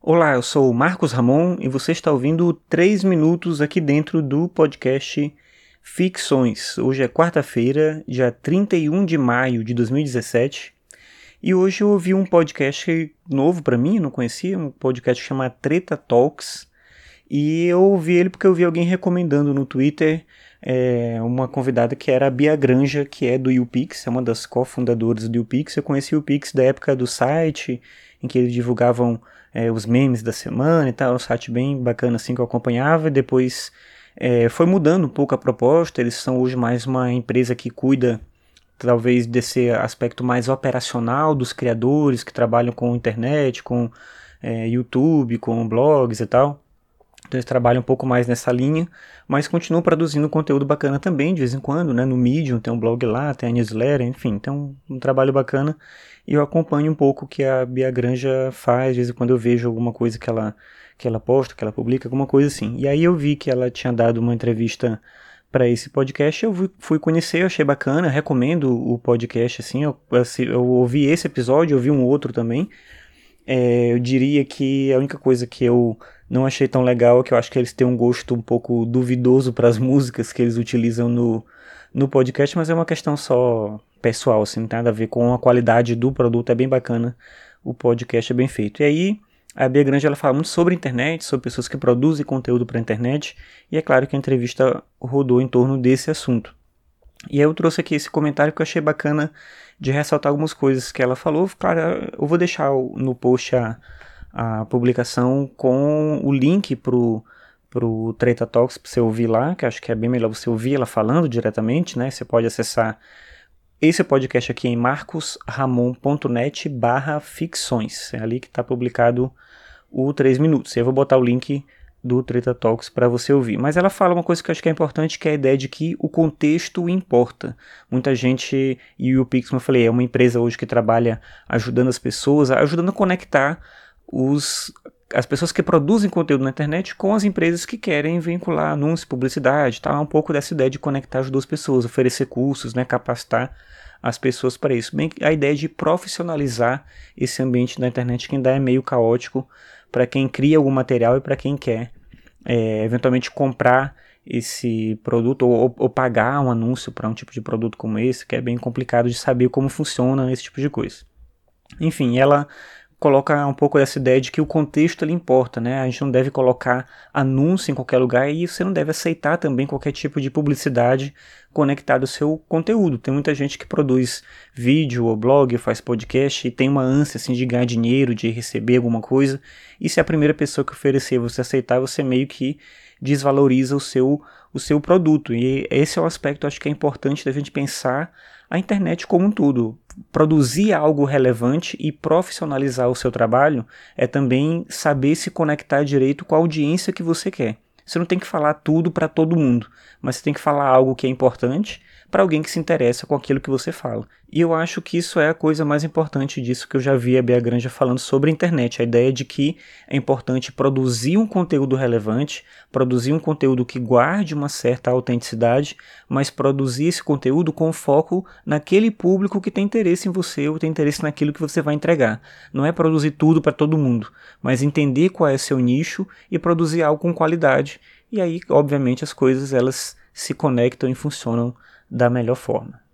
Olá, eu sou o Marcos Ramon e você está ouvindo 3 minutos aqui dentro do podcast Ficções. Hoje é quarta-feira, dia 31 de maio de 2017, e hoje eu ouvi um podcast novo para mim, não conhecia, um podcast que chama Treta Talks, e eu ouvi ele porque eu vi alguém recomendando no Twitter é, uma convidada que era a Bia Granja, que é do YouPix, é uma das cofundadoras do YouPix. Eu conheci o YouPix da época do site, em que eles divulgavam é, os memes da semana e tal, um site bem bacana assim que eu acompanhava, e depois é, foi mudando um pouco a proposta, eles são hoje mais uma empresa que cuida talvez desse aspecto mais operacional dos criadores que trabalham com internet, com é, YouTube, com blogs e tal. Então eles trabalham um pouco mais nessa linha, mas continuam produzindo conteúdo bacana também, de vez em quando, né? No Medium tem um blog lá, tem a newsletter, enfim, tem um, trabalho bacana. E eu acompanho um pouco o que a Bia Granja faz, de vez em quando eu vejo alguma coisa que ela, que ela posta, que ela publica, alguma coisa assim. E aí eu vi que ela tinha dado uma entrevista para esse podcast, eu fui conhecer, achei bacana, recomendo o podcast, assim, eu, eu ouvi esse episódio, ouvi um outro também. É, eu diria que a única coisa que eu não achei tão legal, que eu acho que eles têm um gosto um pouco duvidoso para as músicas que eles utilizam no, no podcast, mas é uma questão só pessoal, assim, não tem nada a ver com a qualidade do produto, é bem bacana, o podcast é bem feito. E aí, a Bia Grande ela fala muito sobre internet, sobre pessoas que produzem conteúdo para internet, e é claro que a entrevista rodou em torno desse assunto. E aí eu trouxe aqui esse comentário que eu achei bacana de ressaltar algumas coisas que ela falou. Claro, eu vou deixar no post a, a publicação com o link pro pro Treta Talks para você ouvir lá, que acho que é bem melhor você ouvir ela falando diretamente, né? Você pode acessar esse podcast aqui em marcosramon.net barra ficções. É ali que está publicado o 3 minutos. Eu vou botar o link do Treta Talks para você ouvir. Mas ela fala uma coisa que eu acho que é importante, que é a ideia de que o contexto importa. Muita gente, e o Pix, como eu falei, é uma empresa hoje que trabalha ajudando as pessoas, ajudando a conectar os, as pessoas que produzem conteúdo na internet com as empresas que querem vincular anúncio, publicidade, tá? Um pouco dessa ideia de conectar as duas pessoas, oferecer cursos, né? capacitar as pessoas para isso. Bem, a ideia de profissionalizar esse ambiente da internet que ainda é meio caótico para quem cria algum material e para quem quer é, eventualmente comprar esse produto ou, ou pagar um anúncio para um tipo de produto como esse, que é bem complicado de saber como funciona esse tipo de coisa. Enfim, ela coloca um pouco essa ideia de que o contexto ele importa, né? A gente não deve colocar anúncio em qualquer lugar e você não deve aceitar também qualquer tipo de publicidade conectada ao seu conteúdo. Tem muita gente que produz vídeo ou blog, faz podcast e tem uma ânsia assim de ganhar dinheiro, de receber alguma coisa. E se a primeira pessoa que oferecer você aceitar, você meio que desvaloriza o seu o seu produto. E esse é o aspecto acho que é importante da gente pensar a internet como um todo produzir algo relevante e profissionalizar o seu trabalho é também saber se conectar direito com a audiência que você quer. Você não tem que falar tudo para todo mundo, mas você tem que falar algo que é importante para alguém que se interessa com aquilo que você fala. E eu acho que isso é a coisa mais importante disso que eu já vi a Bea Granja falando sobre a internet, a ideia de que é importante produzir um conteúdo relevante, produzir um conteúdo que guarde uma certa autenticidade, mas produzir esse conteúdo com foco naquele público que tem interesse em você ou tem interesse naquilo que você vai entregar. Não é produzir tudo para todo mundo, mas entender qual é seu nicho e produzir algo com qualidade. E aí, obviamente, as coisas elas se conectam e funcionam da melhor forma.